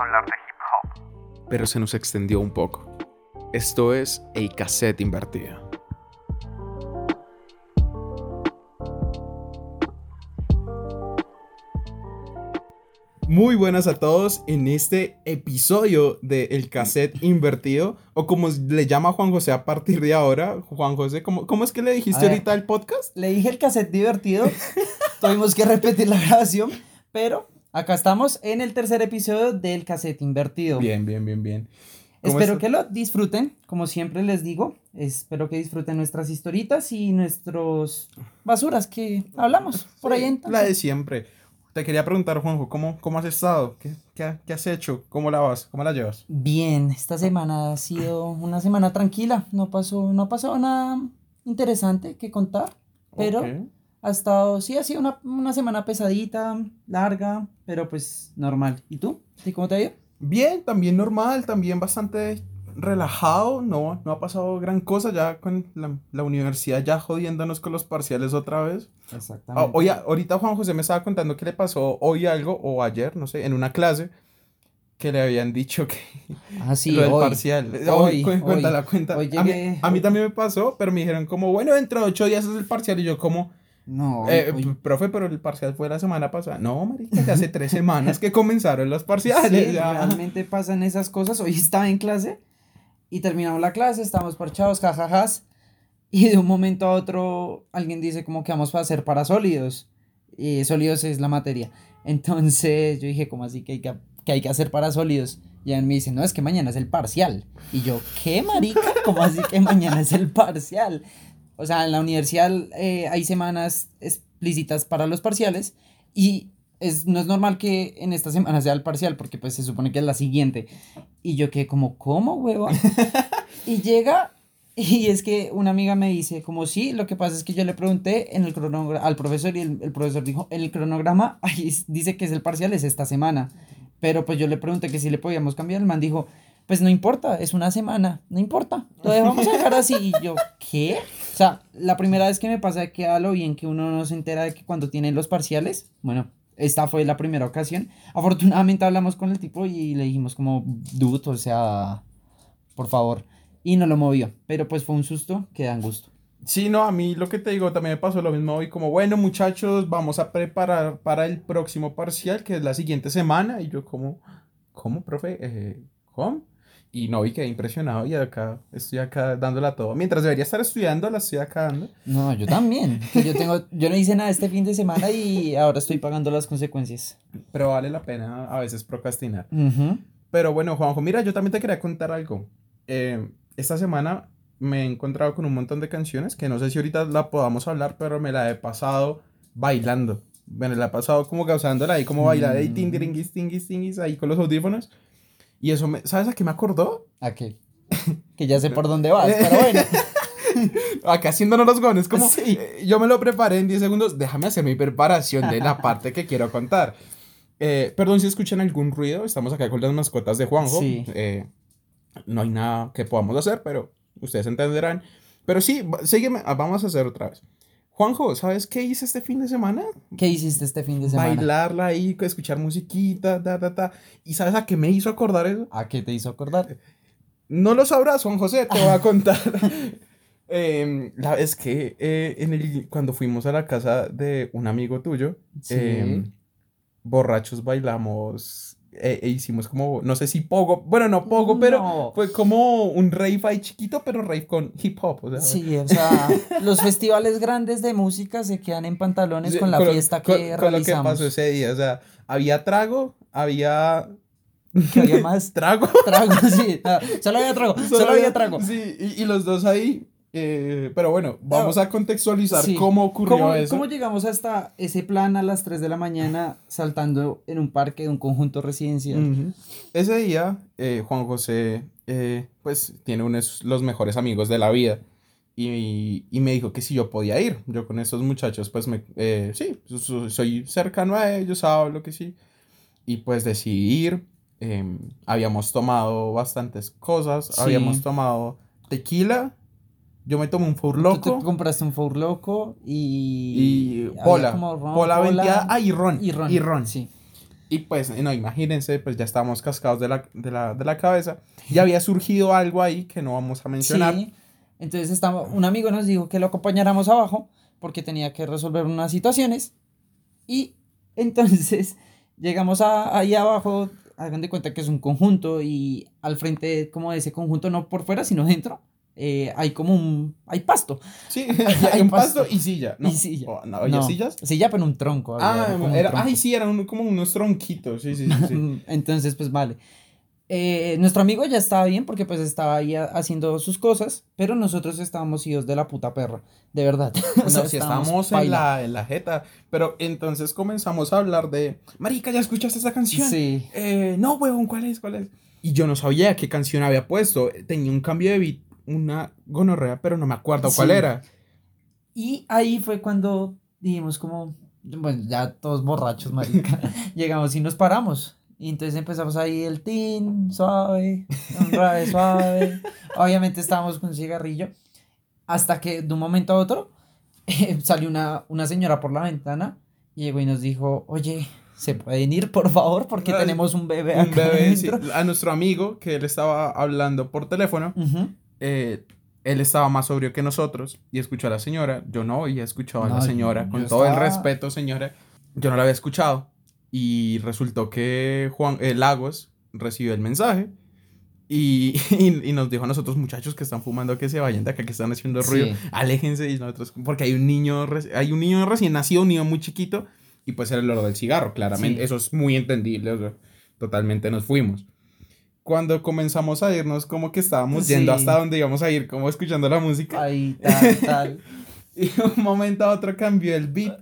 hablar de hip hop. pero se nos extendió un poco. Esto es el cassette invertido. Muy buenas a todos en este episodio de El Cassette Invertido, o como le llama Juan José a partir de ahora. Juan José, ¿cómo, cómo es que le dijiste A ver. ahorita el podcast? Le dije el cassette divertido. Tuvimos que repetir la grabación. Pero acá estamos en el tercer episodio del cassette invertido. Bien, bien, bien, bien. ¿Cómo Espero que lo disfruten. Como siempre les digo, espero que disfruten nuestras historitas y nuestros basuras que hablamos por ahí en La de siempre. Te quería preguntar, Juanjo, ¿cómo, cómo has estado? ¿Qué, qué, qué has hecho? ¿Cómo la vas? ¿Cómo la llevas? Bien, esta semana ha sido una semana tranquila. No pasó, no ha pasado nada interesante que contar. Pero Ok. Ha estado, sí, ha sido una, una semana pesadita, larga, pero pues normal. ¿Y tú? ¿Y cómo te ha ido? Bien, también normal, también bastante relajado, no, no ha pasado gran cosa ya con la, la universidad ya jodiéndonos con los parciales otra vez. Ah, Exactamente. oye, ahorita Juan José me estaba contando que le pasó hoy algo, o ayer, no sé, en una clase, que le habían dicho que Ah, sí, lo del hoy. parcial. Hoy, Hoy, cu- hoy. cuéntala, cuenta. Hoy a, mí, llegué- a mí también me pasó, pero me dijeron como, bueno, dentro de ocho días es el parcial, y yo como... No, Eh, hoy- profe, pero el parcial fue la semana pasada. No, marica, ya hace tres semanas que comenzaron los parciales. Sí, ya. realmente pasan esas cosas. Hoy estaba en clase y terminamos la clase, estábamos parchados, jajajas. Y de un momento a otro alguien dice como que vamos a hacer para sólidos. Y sólidos es la materia. Entonces yo dije, como así que hay que, que hay que hacer para sólidos? Y él me dice, no, es que mañana es el parcial. Y yo, ¿qué, marica? ¿Cómo así que mañana es el parcial? O sea, en la universidad eh, hay semanas explícitas para los parciales y es, no es normal que en esta semana sea el parcial porque pues se supone que es la siguiente. Y yo quedé como, ¿cómo, huevón? y llega y es que una amiga me dice como, sí, lo que pasa es que yo le pregunté en el al profesor y el, el profesor dijo, en el cronograma ahí dice que es el parcial, es esta semana. Pero pues yo le pregunté que si le podíamos cambiar, el man dijo, pues no importa, es una semana, no importa, lo vamos a dejar así. Y yo, ¿qué? Sea, la primera vez que me pasa que a lo bien que uno no se entera de que cuando tienen los parciales, bueno, esta fue la primera ocasión. Afortunadamente hablamos con el tipo y le dijimos como, dude, o sea, por favor. Y no lo movió, pero pues fue un susto que dan gusto. Sí, no, a mí lo que te digo también me pasó lo mismo hoy, como, bueno, muchachos, vamos a preparar para el próximo parcial, que es la siguiente semana, y yo como, ¿cómo, profe? Eh, ¿Cómo? Y no, y quedé impresionado, y acá, estoy acá dándola todo. Mientras debería estar estudiando, la estoy acá dando. No, yo también. yo tengo, yo no hice nada este fin de semana y ahora estoy pagando las consecuencias. Pero vale la pena a veces procrastinar. Ujú. Pero bueno, Juanjo, mira, yo también te quería contar algo. Eh, esta semana me he encontrado con un montón de canciones que no sé si ahorita la podamos hablar, pero me la he pasado bailando. Bueno, la he pasado como causándola ahí, como bailar ahí, Mm. tingiringuis, tinguis, tinguis, ahí con los audífonos. Y eso, me, ¿sabes a qué me acordó? ¿A qué? Que ya sé por dónde vas, pero bueno. Acá haciéndonos los gones, como Sí. eh, yo me lo preparé en 10 segundos, déjame hacer mi preparación de la parte que quiero contar. Eh, perdón si escuchan algún ruido, estamos acá con las mascotas de Juanjo. Sí. Eh, no hay nada que podamos hacer, pero ustedes entenderán. Pero sí, sígueme, ah, vamos a hacer otra vez. Juanjo, ¿sabes qué hice este fin de semana? ¿Qué hiciste este fin de semana? Bailarla ahí, escuchar musiquita, ta, ta, ta. ¿Y sabes a qué me hizo acordar eso? ¿A qué te hizo acordar? No lo sabrás, Juan José, te voy a contar. Em, la vez que eh, en el, cuando fuimos a la casa de un amigo tuyo, Sí. em, borrachos bailamos e, e hicimos como, no sé si pogo, bueno, no pogo, pero fue como un rave ahí chiquito, pero rave con hip hop. O sea, Sí, o sea, los festivales grandes de música se quedan en pantalones con la fiesta con- que con lo que realizamos. pasó ese día. O sea, había trago, había ¿Qué había más? trago. Trago, sí. ah, Solo había trago, solo, había trago. Sí, y, y los dos ahí. Eh, pero bueno, vamos a contextualizar Sí. cómo ocurrió ¿Cómo, eso. cómo llegamos hasta ese plan a las 3 de la mañana saltando en un parque de un conjunto residencial? Ujú. Ese día, eh, Juan José, eh, pues, tiene unos los mejores amigos de la vida. Y, y me dijo que si yo podía ir. Yo con esos muchachos, pues, me, eh, sí, so- so- soy cercano a ellos, hablo que sí. Y pues decidí ir. em, habíamos tomado bastantes cosas. Sí. Habíamos tomado tequila. Yo me tomé un Four Tú Loco. te compraste un Four Loco y... Y Pola. ron, Pola venteada. Ah, y ron. Y ron. Y ron. Sí. Y pues, no, imagínense, pues ya estábamos cascados de la, de la, de la cabeza. Y había surgido algo ahí que no vamos a mencionar. Sí. Entonces estaba, un amigo nos dijo que lo acompañáramos abajo porque tenía que resolver unas situaciones. Y entonces llegamos a, ahí abajo, hagan de cuenta que es un conjunto y al frente como de ese conjunto, no por fuera, sino dentro, eh, hay como un, hay pasto. Sí, Hay un pasto. pasto y silla. No, Y silla. oh, no, ¿había No, sillas? Silla, pero un tronco. había, Ah, era un era, tronco. ay, sí, eran un- como unos tronquitos. Sí, sí, sí. sí. Entonces, pues vale. Eh, nuestro amigo ya estaba bien porque pues estaba ahí ha- haciendo sus cosas, pero nosotros estábamos hijos de la puta perra, de verdad. O No, sea, si estábamos en la, en la jeta. Pero entonces comenzamos a hablar de. Marica, ¿ya escuchaste esa canción? Sí. Eh, no, huevón, ¿cuál es? ¿Cuál es? Y yo no sabía qué canción había puesto. Tenía un cambio de beat, una gonorrea, pero no me acuerdo cuál era. Y ahí fue cuando dijimos como, bueno, ya todos borrachos, marica, llegamos y nos paramos. Y entonces empezamos ahí el tin, suave, un rave, suave. Obviamente estábamos con un cigarrillo. Hasta que de un momento a otro eh, salió una, una señora por la ventana y llegó y nos dijo, oye, ¿se pueden ir por favor? Porque tenemos un bebé Un acá bebé, sí, adentro". a nuestro amigo, que él estaba hablando por teléfono, Ujú. Eh, él estaba más sobrio que nosotros y escuchó a la señora. Yo no había escuchado a la señora, yo con todo el respeto, señora. Yo no la había escuchado. Y resultó que Juan eh, Lagos recibió el mensaje y, y, y nos dijo a nosotros, muchachos que están fumando, que se vayan de acá, que están haciendo ruido. Sí. Aléjense y nosotros, porque hay un niño, hay un niño recién nacido, un niño muy chiquito, y pues era el olor del cigarro, claramente. Sí. Eso es muy entendible, o sea, totalmente nos fuimos. Cuando comenzamos a irnos, como que estábamos yendo Sí. hasta donde íbamos a ir, como escuchando la música. Ahí, tal, tal. Y de un momento a otro cambió el beat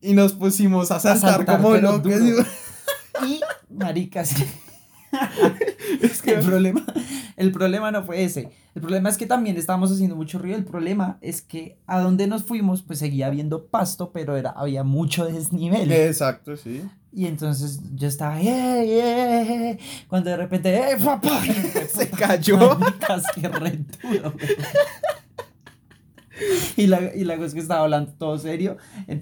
y nos pusimos a saltar, saltar, como locos. Y, maricas, Es que- el problema, el problema no fue ese. El problema es que también estábamos haciendo mucho ruido. El problema es que a donde nos fuimos, pues seguía habiendo pasto, pero era, había mucho desnivel. Exacto, sí. Y entonces yo estaba, "Yeah, yeah", cuando de repente, ¡eh, papá! Se cayó. Güey. Y la, y la cosa es que estaba hablando todo serio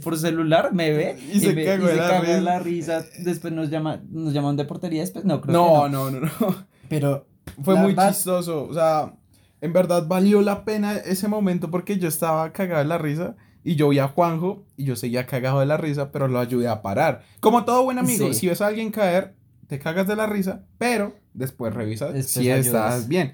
por celular, me ve Y se me- cagó la cagó risa. de la risa. Después nos, llama, nos llaman de portería, después no, creo No, que no. no, no, no. Pero Fue La muy verdad- chistoso. O sea, en verdad valió la pena ese momento porque yo estaba cagado de la risa y yo vi a Juanjo y yo seguía cagado de la risa, pero lo ayudé a parar. Como todo buen amigo, Sí. si ves a alguien caer, te cagas de la risa, pero después revisas Después si ayudas. estás bien.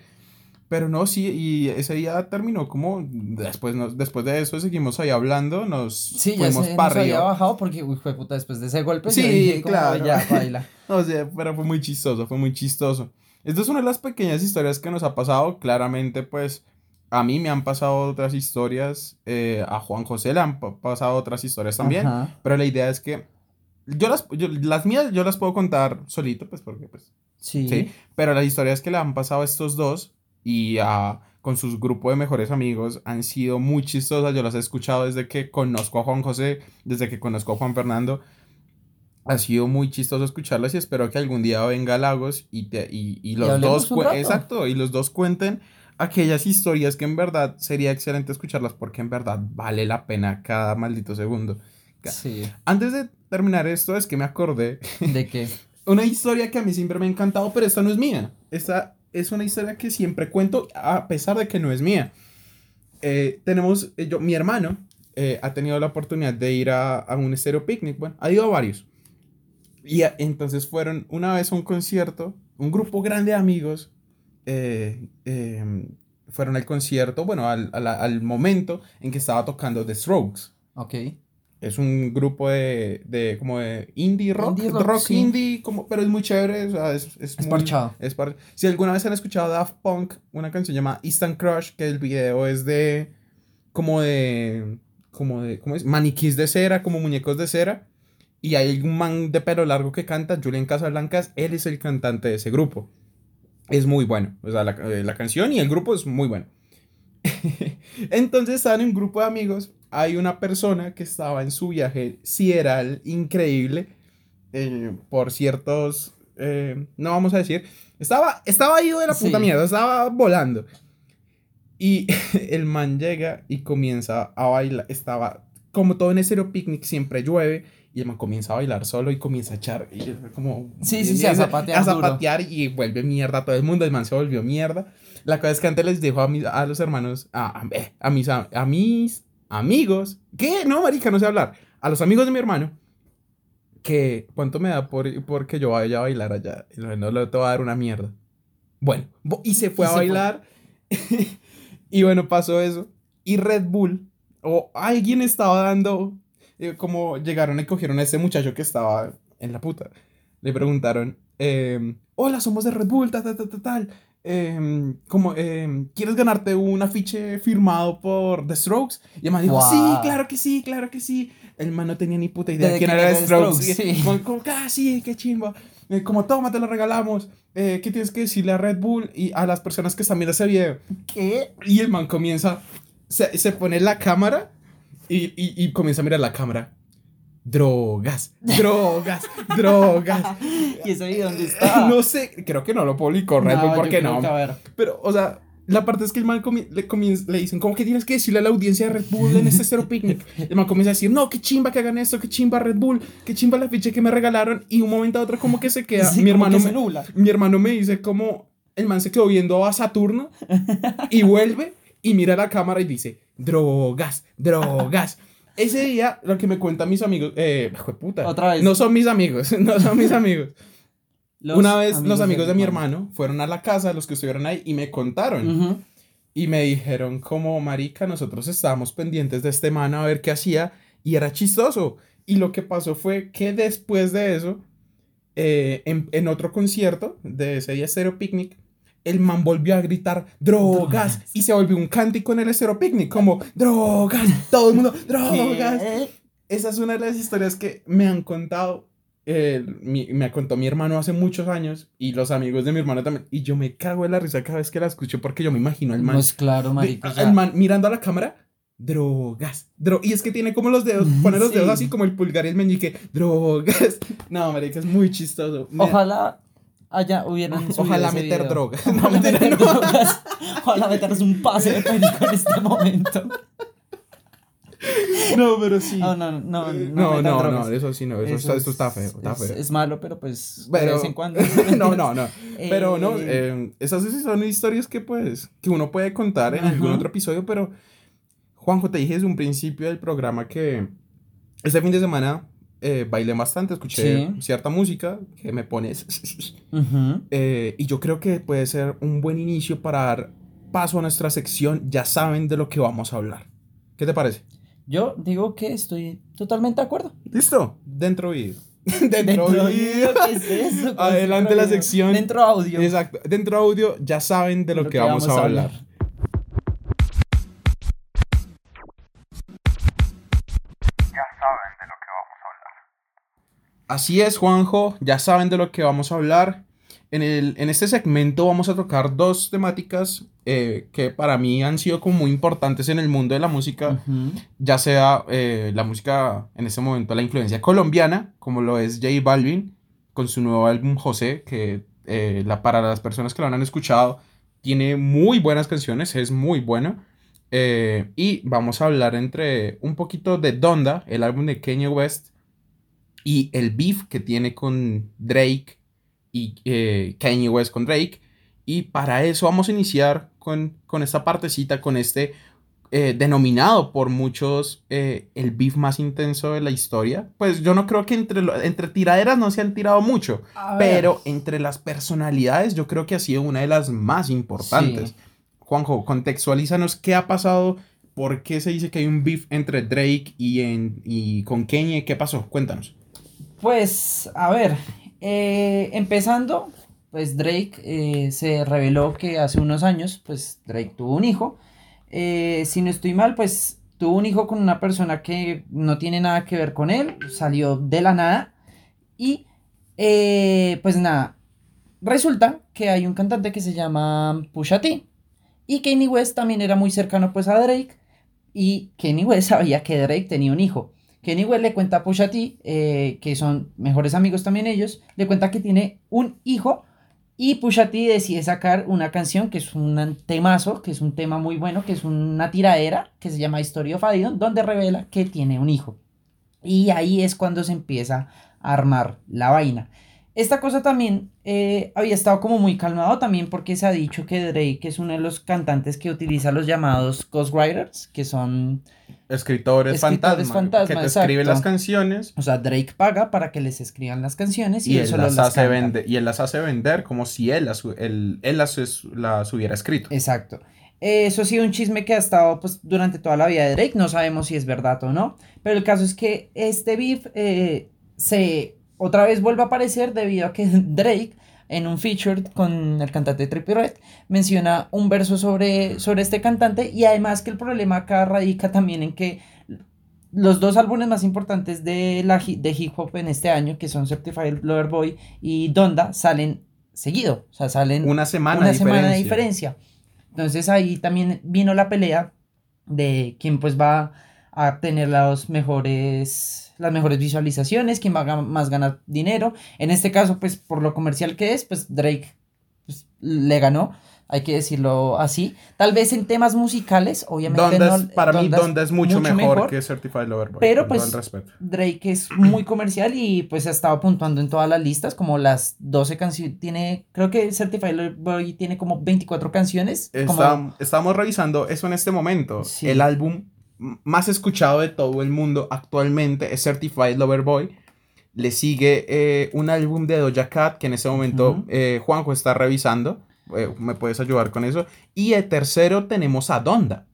Pero no, sí, y ese día terminó como, después, nos, después de eso seguimos ahí hablando, nos sí, ya fuimos se para nos había bajado porque, uy, fue puta, después de ese golpe. Sí, yo dije como, claro. Ya, baila. O sea, pero fue muy chistoso, fue muy chistoso. Esta es una de las pequeñas historias que nos ha pasado. Claramente, pues, a mí me han pasado otras historias. eh, a Juan José le han pa- pasado otras historias también. Ajá. Pero la idea es que yo las, yo- las mías yo las puedo contar solito, pues, porque, pues, Sí. sí. Pero las historias que le han pasado a estos dos y a, con sus grupos de mejores amigos han sido muy chistosas. Yo las he escuchado desde que conozco a Juan José, desde que conozco a Juan Fernando. Ha sido muy chistoso escucharlas y espero que algún día venga Lagos y, te- y, y los dos exacto y los dos cuenten aquellas historias que en verdad sería excelente escucharlas porque en verdad vale la pena cada maldito segundo. Sí. Antes de terminar esto es que me acordé ¿De qué? una historia que a mí siempre me ha encantado, pero esta no es mía. Esta es una historia que siempre cuento a pesar de que no es mía. Eh, tenemos, eh, yo, mi hermano eh, ha tenido la oportunidad de ir a, a un estéreo picnic, bueno, ha ido a varios. Y a- entonces fueron una vez a un concierto, un grupo grande de amigos eh, eh, fueron al concierto, bueno, al, al, al momento en que estaba tocando The Strokes. Ok. Es un grupo de, de como de indie rock, Indie rock, rock, sí. indie, como, pero es muy chévere, o sea, es, es, Es muy- parchado. es par- si alguna vez han escuchado Daft Punk, una canción llamada Instant Crush, que el video es de, como de, como de, ¿cómo es? Maniquís de cera, como muñecos de cera, y hay un man de pelo largo que canta, Julian Casablancas, él es el cantante de ese grupo. Es muy bueno, o sea, la, eh, la canción y el grupo es muy bueno. Entonces estaban en un grupo de amigos. Hay una persona que estaba en su viaje sideral increíble eh, por ciertos. eh, no vamos a decir. Estaba, estaba ido de la puta Sí. mierda, estaba volando. Y el man llega y comienza a bailar. Estaba como todo en Estéreo Picnic siempre llueve y el man comienza a bailar solo y comienza a echar y como Sí, sí, sí, a zapatear a duro. zapatear y vuelve mierda a todo el mundo, el man se volvió mierda. La cosa es que antes les dijo a, mis, a los hermanos, a, a, a mis, a, mis amigos, ¿qué? No, marica, no sé hablar. A los amigos de mi hermano, que cuánto me da por, por que yo vaya a bailar allá. Y no, le te va a dar una mierda. Bueno, y se fue Y a se fue. bailar. y bueno, pasó eso. Y Red Bull, o alguien estaba dando, eh, como llegaron y cogieron a ese muchacho que estaba en la puta. Le preguntaron, em, hola, somos de Red Bull, tal, tal, tal, tal. Em, como, em, ¿quieres ganarte un afiche firmado por The Strokes? Y el man dijo, Guau. sí, claro que sí, claro que sí. El man no tenía ni puta idea de quién era The Strokes. Strokes, sí. como, como, ah, sí, qué chimba. Eh, como, toma, te lo regalamos. Eh, ¿Qué tienes que decirle a Red Bull y a las personas que están viendo ese video? ¿Qué? Y el man comienza, se, se pone la cámara y, y, y comienza a mirar la cámara. Drogas, drogas, drogas. ¿Y ese video dónde está? No sé, creo que no lo publicó Red Bull, yo ¿por qué creo no? que, a ver. Pero, o sea, la parte es que el man le, le dicen, ¿cómo que tienes que decirle a la audiencia de Red Bull en este Zero Picnic? El man comienza a decir, no, qué chimba que hagan esto, qué chimba Red Bull, qué chimba la ficha que me regalaron. Y un momento a otro, como que se queda. Sí, mi, hermano que me, se nubla. mi hermano me dice, como el man se quedó viendo a Saturno y vuelve y mira la cámara y dice, drogas, drogas. Ese día, lo que me cuentan mis amigos, eh, puta, Otra vez. no son mis amigos, no son mis amigos. Los Una vez los amigos de mi hermano fueron a la casa, los que estuvieron ahí, y me contaron. Y me dijeron como, marica, nosotros estábamos pendientes de este man a ver qué hacía, y era chistoso. Y lo que pasó fue que después de eso, eh, en, en otro concierto de ese día Stereo Picnic, el man volvió a gritar drogas y se volvió un cántico en el Stereo Picnic, como drogas, todo el mundo, drogas. ¿Qué? Esa es una de las historias que me han contado. eh, mi- me contó mi hermano hace muchos años y los amigos de mi hermano también. Y yo me cago en la risa cada vez que la escucho porque yo me imagino al man. Pues claro, de- marico. al man mirando a la cámara. Drogas. dro- y es que tiene como los dedos, pone los Sí. dedos así como el pulgar y el meñique. Drogas. No, marica, es muy chistoso. Ojalá haya, hubieran subido Ojalá meter video. drogas. No, Ojalá mentira, meter no. drogas. Ojalá meternos un pase de perico en este momento. No, pero sí. No, no, no, no, Eh, no, no, metan no, no, eso sí, no, eso, está, es- esto está feo, está es, feo. es malo, pero pues Pero- de vez en cuando. no, no, no. Pero no, Eh, eh, esas sí son historias que pues, que uno puede contar en Ajá. algún otro episodio, pero Juanjo, te dije desde un principio del programa que este fin de semana eh, bailé bastante, escuché Sí. cierta música que me pones, eh, y yo creo que puede ser un buen inicio para dar paso a nuestra sección, ya saben de lo que vamos a hablar. ¿Qué te parece? Yo digo que estoy totalmente de acuerdo. ¿Listo? Dentro vídeo. Dentro, vídeo. ¿qué es eso? ¿Cómo es Adelante dentro la video? sección. Dentro audio. Exacto. Dentro audio ya saben de lo, que, vamos, a hablar. Así es, Juanjo, ya saben de lo que vamos a hablar. En, el, en este segmento vamos a tocar dos temáticas eh, que para mí han sido como muy importantes en el mundo de la música, ya sea eh, la música en este momento, la influencia colombiana, como lo es J Balvin, con su nuevo álbum José, que eh, la, para las personas que lo han escuchado, tiene muy buenas canciones, es muy bueno. Eh, y vamos a hablar entre un poquito de Donda, el álbum de Kanye West, y el beef que tiene con Drake y eh, Kanye West con Drake. Y para eso vamos a iniciar con, con esta partecita, con este eh, denominado por muchos eh, el beef más intenso de la historia. Pues yo no creo que entre, lo- entre tiraderas no se han tirado mucho, pero entre las personalidades yo creo que ha sido una de las más importantes. Sí. Juanjo, contextualízanos qué ha pasado, por qué se dice que hay un beef entre Drake y, en, y con Kanye, qué pasó, cuéntanos. Pues, a ver, eh, empezando, pues Drake eh, se reveló que hace unos años, pues Drake tuvo un hijo. Eh, si no estoy mal, pues tuvo un hijo con una persona que no tiene nada que ver con él, salió de la nada. Y, pues nada, resulta que hay un cantante que se llama Pusha T. Y Kanye West también era muy cercano pues a Drake. Y Kanye West sabía que Drake tenía un hijo. Kanye West le cuenta a Pusha T, eh, que son mejores amigos también ellos, le cuenta que tiene un hijo Y Pusha T decide sacar una canción que es un temazo, que es un tema muy bueno, que es una tiradera, que se llama History of Adion, donde revela que tiene un hijo. Y ahí es cuando se empieza a armar la vaina. Esta cosa también eh, había estado como muy calmado también porque se ha dicho que Drake es uno de los cantantes que utiliza los llamados ghostwriters, que son escritores, Escritores fantasma, fantasma, que te escriben las canciones O sea, Drake paga para que les escriban las canciones y, y él solo las las hace vender, y él las hace vender como si él las, hu- él, él las, es- las hubiera escrito. Exacto. Eh, Eso ha sido un chisme que ha estado pues, durante toda la vida de Drake. No sabemos si es verdad o no. Pero el caso es que este beef eh, se otra vez vuelve a aparecer debido a que Drake en un feature con el cantante Trippie Redd menciona un verso sobre, sobre este cantante y además que el problema acá radica también en que los dos álbumes más importantes de, la, de hip hop en este año, que son Certified Lover Boy y Donda, salen seguido. O sea, salen Una semana, una de semana de diferencia. diferencia. Entonces ahí también vino la pelea de quién pues va a tener los mejores, las mejores visualizaciones, quién va a más ganar dinero. En este caso, pues por lo comercial que es, pues Drake pues, le ganó, hay que decirlo así. Tal vez en temas musicales, obviamente no- es- para mí, Donda es mucho, mucho mejor, mejor, que Certified Lover Boy. pero, pues. Drake es muy comercial y pues ha estado puntuando en todas las listas, como las 12 canciones, tiene, creo que Certified Lover Boy tiene como 24 canciones. como- Está- estamos revisando eso en este momento. Sí. El álbum más escuchado de todo el mundo actualmente es Certified Lover Boy. Le sigue eh, un álbum de Doja Cat que en ese momento eh, Juanjo está revisando. Eh, ¿Me puedes ayudar con eso? Y el tercero tenemos a Donda.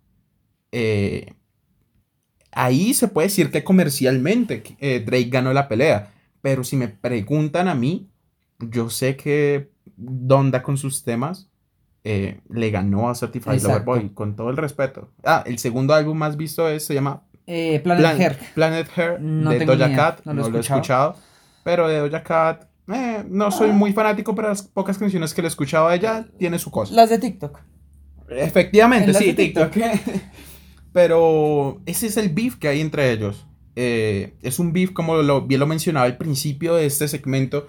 Ahí se puede decir que comercialmente Drake ganó la pelea. Pero si me preguntan a mí, yo sé que Donda con sus temas eh, le ganó a Certified Lover. Boy, con todo el respeto. Ah, el segundo álbum más visto es, se llama Eh, Planet Plan- Hair. Planet Hair No de Doja Cat. no No lo he lo, he escuchado. Pero de Doja Cat, eh, no soy muy fanático, pero las pocas canciones que le he escuchado a ella tiene su cosa. Las de TikTok. Efectivamente, sí, de TikTok. Pero ese es el beef que hay entre ellos. Es un beef, como lo, bien lo mencionaba al principio de este segmento,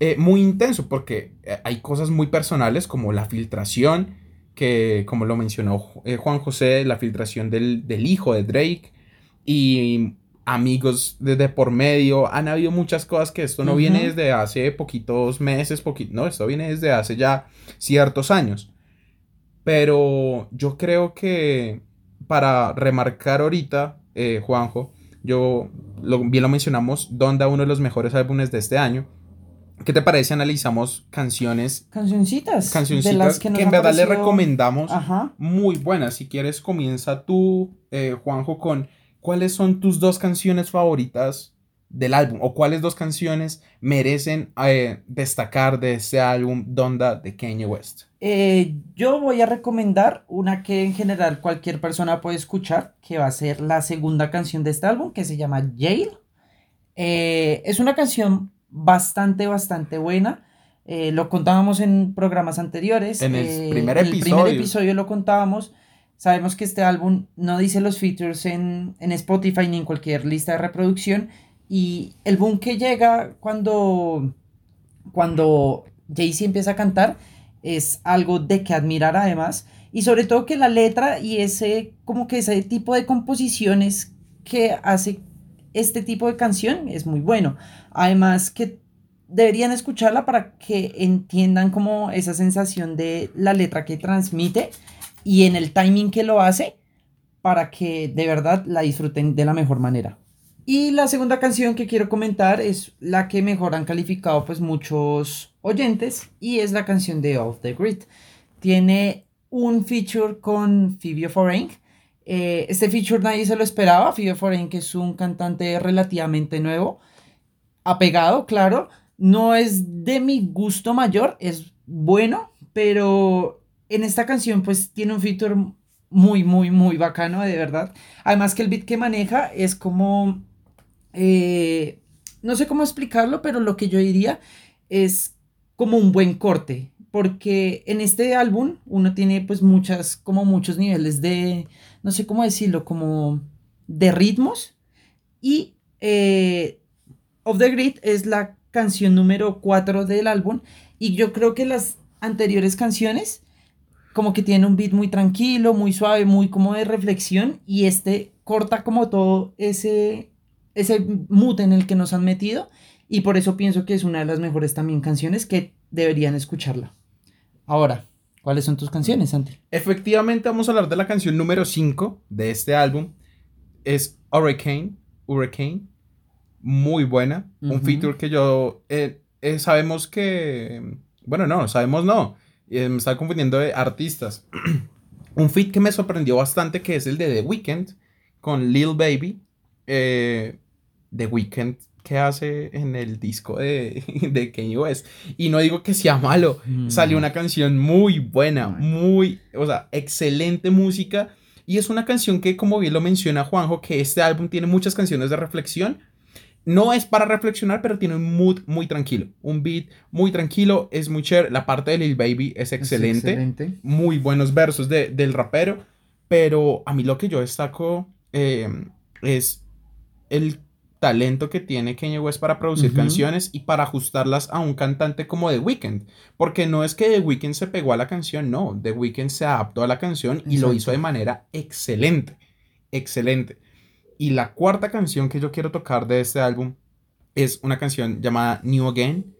eh, muy intenso porque eh, hay cosas muy personales como la filtración, que como lo mencionó eh, Juan José, la filtración del, del hijo de Drake y amigos de, de por medio. Han habido muchas cosas que esto no viene desde hace poquitos meses, poqui- no, esto viene desde hace ya ciertos años. Pero yo creo que para remarcar ahorita, eh, Juanjo, yo lo, bien lo mencionamos, Donda, uno de los mejores álbumes de este año. ¿Qué te parece? Analizamos canciones, Cancioncitas. de cancioncitas las que, nos en verdad le recomendamos. Ajá. Muy buenas. Si quieres, comienza tú, eh, Juanjo, con cuáles son tus dos canciones favoritas del álbum o cuáles dos canciones merecen eh, destacar de este álbum Donda de Kanye West. Eh, yo voy a recomendar una que en general cualquier persona puede escuchar, que va a ser la segunda canción de este álbum, que se llama Jail. Es una canción bastante, bastante buena. Eh, lo contábamos en programas anteriores. En el eh, primer en el primer episodio. episodio lo contábamos. Sabemos que este álbum no dice los features en, en Spotify ni en cualquier lista de reproducción. Y el boom que llega cuando, cuando Jay-Z empieza a cantar es algo de que admirar además. Y sobre todo que la letra y ese, como que ese tipo de composiciones que hace este tipo de canción es muy bueno. Además que deberían escucharla para que entiendan como esa sensación de la letra que transmite y en el timing que lo hace para que de verdad la disfruten de la mejor manera. Y la segunda canción que quiero comentar es la que mejor han calificado pues muchos oyentes y es la canción de Off the Grid. Tiene un feature con Phoebe Foreign. Este feature nadie se lo esperaba. Phoebe Foreign que es un cantante relativamente nuevo. Apegado, claro. No es de mi gusto mayor, es bueno, pero en esta canción pues tiene un feature muy, muy, muy bacano, de verdad. Además que el beat que maneja es como... eh, no sé cómo explicarlo, pero lo que yo diría es como un buen corte. Porque en este álbum uno tiene pues muchas, como muchos niveles de, no sé cómo decirlo, como de ritmos. Y eh, Off the Grid es la canción número 4 del álbum. Y yo creo que las anteriores canciones como que tienen un beat muy tranquilo, muy suave, muy como de reflexión. Y este corta como todo ese, ese mood en el que nos han metido. Y por eso pienso que es una de las mejores también canciones que deberían escucharla. Ahora, ¿cuáles son tus canciones, Santi? Efectivamente, vamos a hablar de la canción número 5 de este álbum. Es Hurricane, Hurricane. Muy buena. Un feature que yo... eh, eh, sabemos que... Bueno, no, sabemos no. Eh, me estaba confundiendo de artistas. Un feat que me sorprendió bastante que es el de The Weeknd con Lil Baby. Eh, The Weeknd que hace en el disco de, de Kanye West. Y no digo que sea malo. Mm. Salió una canción muy buena, muy, o sea, excelente música. Y es una canción que, como bien lo menciona Juanjo, que este álbum tiene muchas canciones de reflexión. No es para reflexionar, pero tiene un mood muy tranquilo. Un beat muy tranquilo, es muy chévere. La parte de Lil Baby es excelente. Muy buenos versos de- del rapero. Pero a mí lo que yo destaco eh, es el talento que tiene Kanye West para producir canciones y para ajustarlas a un cantante como The Weeknd. Porque no es que The Weeknd se pegó a la canción, no. The Weeknd se adaptó a la canción y lo hizo de manera excelente. Excelente. Y la cuarta canción que yo quiero tocar de este álbum es una canción llamada New Again,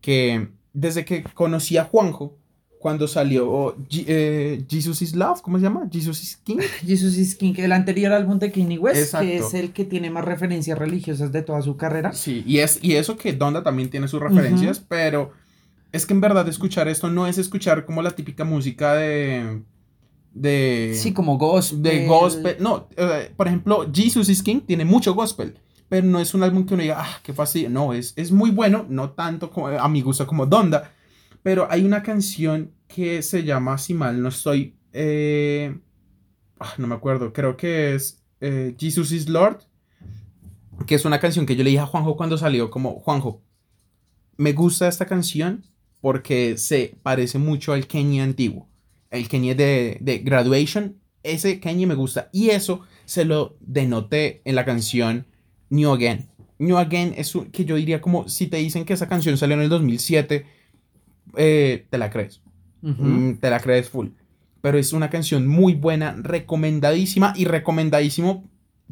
que desde que conocí a Juanjo, cuando salió eh, Jesus is Love, ¿cómo se llama? Jesus is King. Jesus is King, el anterior álbum de Kanye West, Exacto. que es el que tiene más referencias religiosas de toda su carrera. Sí, y, es, y eso que Donda también tiene sus referencias, pero es que en verdad escuchar esto no es escuchar como la típica música de... de Sí, como gospel. de gospel. No, eh, por ejemplo, Jesus is King tiene mucho gospel, pero no es un álbum que uno diga, ah, qué fastidio. No, es, es muy bueno, no tanto como, a mi gusto como Donda, pero hay una canción que se llama, si mal no estoy, eh, ah, no me acuerdo, creo que es eh, Jesus is Lord, que es una canción que yo le dije a Juanjo cuando salió, como, Juanjo, me gusta esta canción porque se parece mucho al Kanye antiguo el Kanye de, de Graduation, ese Kanye me gusta. Y eso se lo denoté en la canción New Again. New Again es un- que yo diría como si te dicen que esa canción salió en el 2007, eh, te la crees. Mm, te la crees full. Pero es una canción muy buena, recomendadísima y recomendadísimo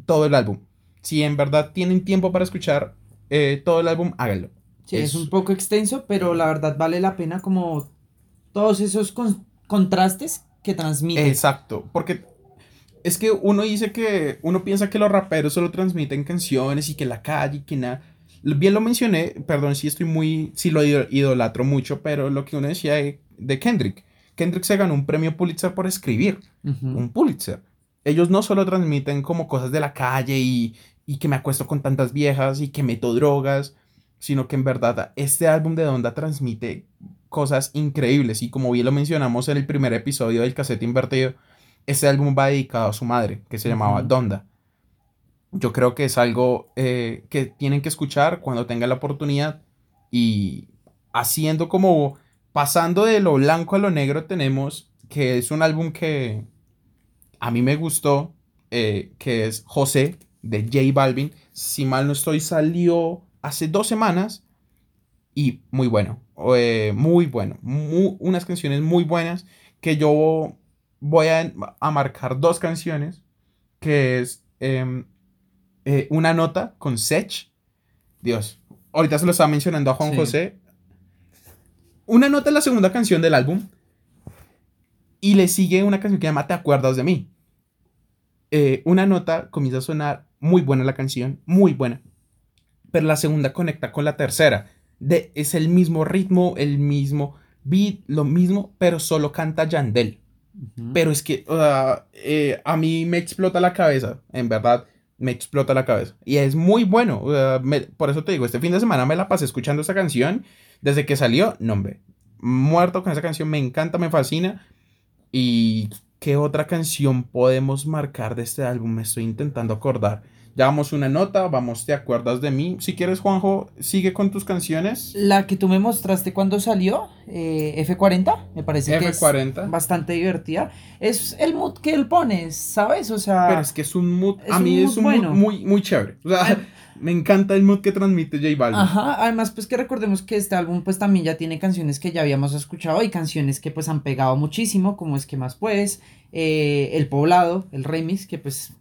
todo el álbum. Si en verdad tienen tiempo para escuchar eh, todo el álbum, háganlo. Sí, es un poco extenso, pero la verdad vale la pena como todos esos con- contrastes que transmite. Exacto, porque es que uno dice que uno piensa que los raperos solo transmiten canciones y que la calle y que nada. Bien lo mencioné, perdón si estoy muy, si lo ido- idolatro mucho, pero lo que uno decía de, de Kendrick. Kendrick se ganó un premio Pulitzer por escribir, un Pulitzer. Ellos no solo transmiten como cosas de la calle y, y que me acuesto con tantas viejas y que meto drogas, sino que en verdad este álbum de Donda transmite cosas increíbles y como bien lo mencionamos en el primer episodio del cassette invertido, este álbum va dedicado a su madre, que se llamaba. Donda. Yo creo que es algo eh, que tienen que escuchar cuando tengan la oportunidad y haciendo como pasando de lo blanco a lo negro tenemos que es un álbum que a mí me gustó, eh, que es José de J Balvin. Si mal no estoy, salió hace dos semanas y muy bueno, eh, muy bueno, mu- unas canciones muy buenas que yo voy a, a marcar dos canciones, que es em, eh, una nota con Sech, Dios, ahorita se lo estaba mencionando a Juan Sí. José, una nota es la segunda canción del álbum y le sigue una canción que se llama Te acuerdas de mí. Eh, una nota comienza a sonar muy buena la canción, muy buena, pero la segunda conecta con la tercera. De, es el mismo ritmo, el mismo beat, lo mismo, pero solo canta Yandel. Pero es que uh, eh, a mí me explota la cabeza, en verdad, me explota la cabeza. Y es muy bueno. uh, me- por eso te digo, este fin de semana me la pasé escuchando esa canción. Desde que salió, no, hombre. Muerto con esa canción, me encanta, me fascina. ¿Y qué otra canción podemos marcar de este álbum? Me estoy intentando acordar. Ya vamos una nota, vamos, ¿te acuerdas de mí? Si quieres, Juanjo, sigue con tus canciones. La que tú me mostraste cuando salió, eh, F40, me parece que es F40. bastante divertida. Es el mood que él pone, ¿sabes? O sea, Pero es que es un mood, Es a mí es un bueno. mood muy, muy chévere. O sea, Me encanta el mood que transmite J Balvin. Ajá, además pues que recordemos que este álbum pues también ya tiene canciones que ya habíamos escuchado y canciones que pues han pegado muchísimo, como es que más pues, eh, El Poblado, el remix, que pues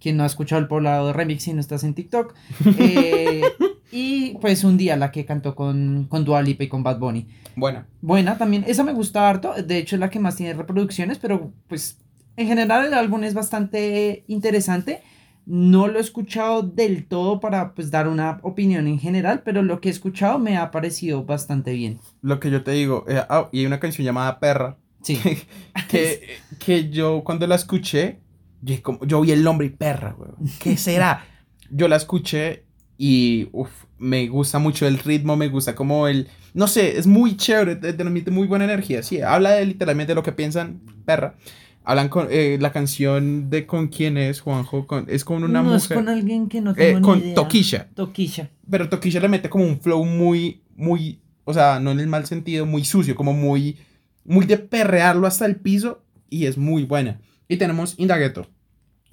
quien no ha escuchado El Poblado de remix y no estás en TikTok, eh, y pues Un Día, la que cantó con, con Dua Lipa y con Bad Bunny. Bueno, Buena también, esa me gusta harto, de hecho es la que más tiene reproducciones, pero pues en general el álbum es bastante interesante. No lo he escuchado del todo para pues dar una opinión en general, pero lo que he escuchado me ha parecido bastante bien. lo que yo te digo, eh, ah, y hay una canción llamada Perra, Sí. que, que yo cuando la escuché, yo, como, yo vi el nombre y perra, weón. ¿Qué será? Yo la escuché y uf, me gusta mucho el ritmo, me gusta como el... No sé, es muy chévere, te- transmite muy buena energía. Sí, habla de literalmente lo que piensan, perra. Hablan con eh, la canción de con quién es, Juanjo, con, es con una no, mujer. es con alguien que no eh, tengo ni con idea. Toquilla. Toquilla. Pero Toquilla le mete como un flow muy, muy, o sea, no en el mal sentido, muy sucio, como muy, muy de perrearlo hasta el piso y es muy buena. Y tenemos Indagueto,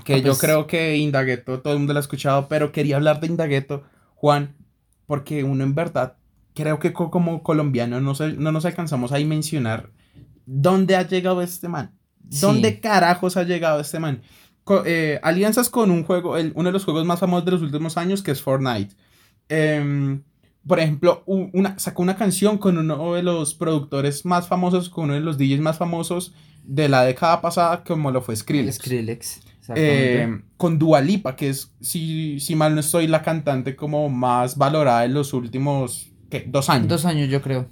que Ah, yo pues. creo que Indagueto, todo el mundo lo ha escuchado, pero quería hablar de Indagueto, Juan, porque uno en verdad, creo que co- como colombiano no, se- no nos alcanzamos a mencionar dónde ha llegado este man. Sí. ¿Dónde carajos ha llegado este man? Co- eh, alianzas con un juego, el- uno de los juegos más famosos de los últimos años, que es Fortnite. Em, por ejemplo, una, sacó una canción con uno de los productores más famosos, con uno de los DJs más famosos de la década pasada, como lo fue Skrillex. Skrillex. Eh, con Dua Lipa, que es, si, si mal no estoy, la cantante como más valorada en los últimos ¿qué? dos años. Dos años yo creo.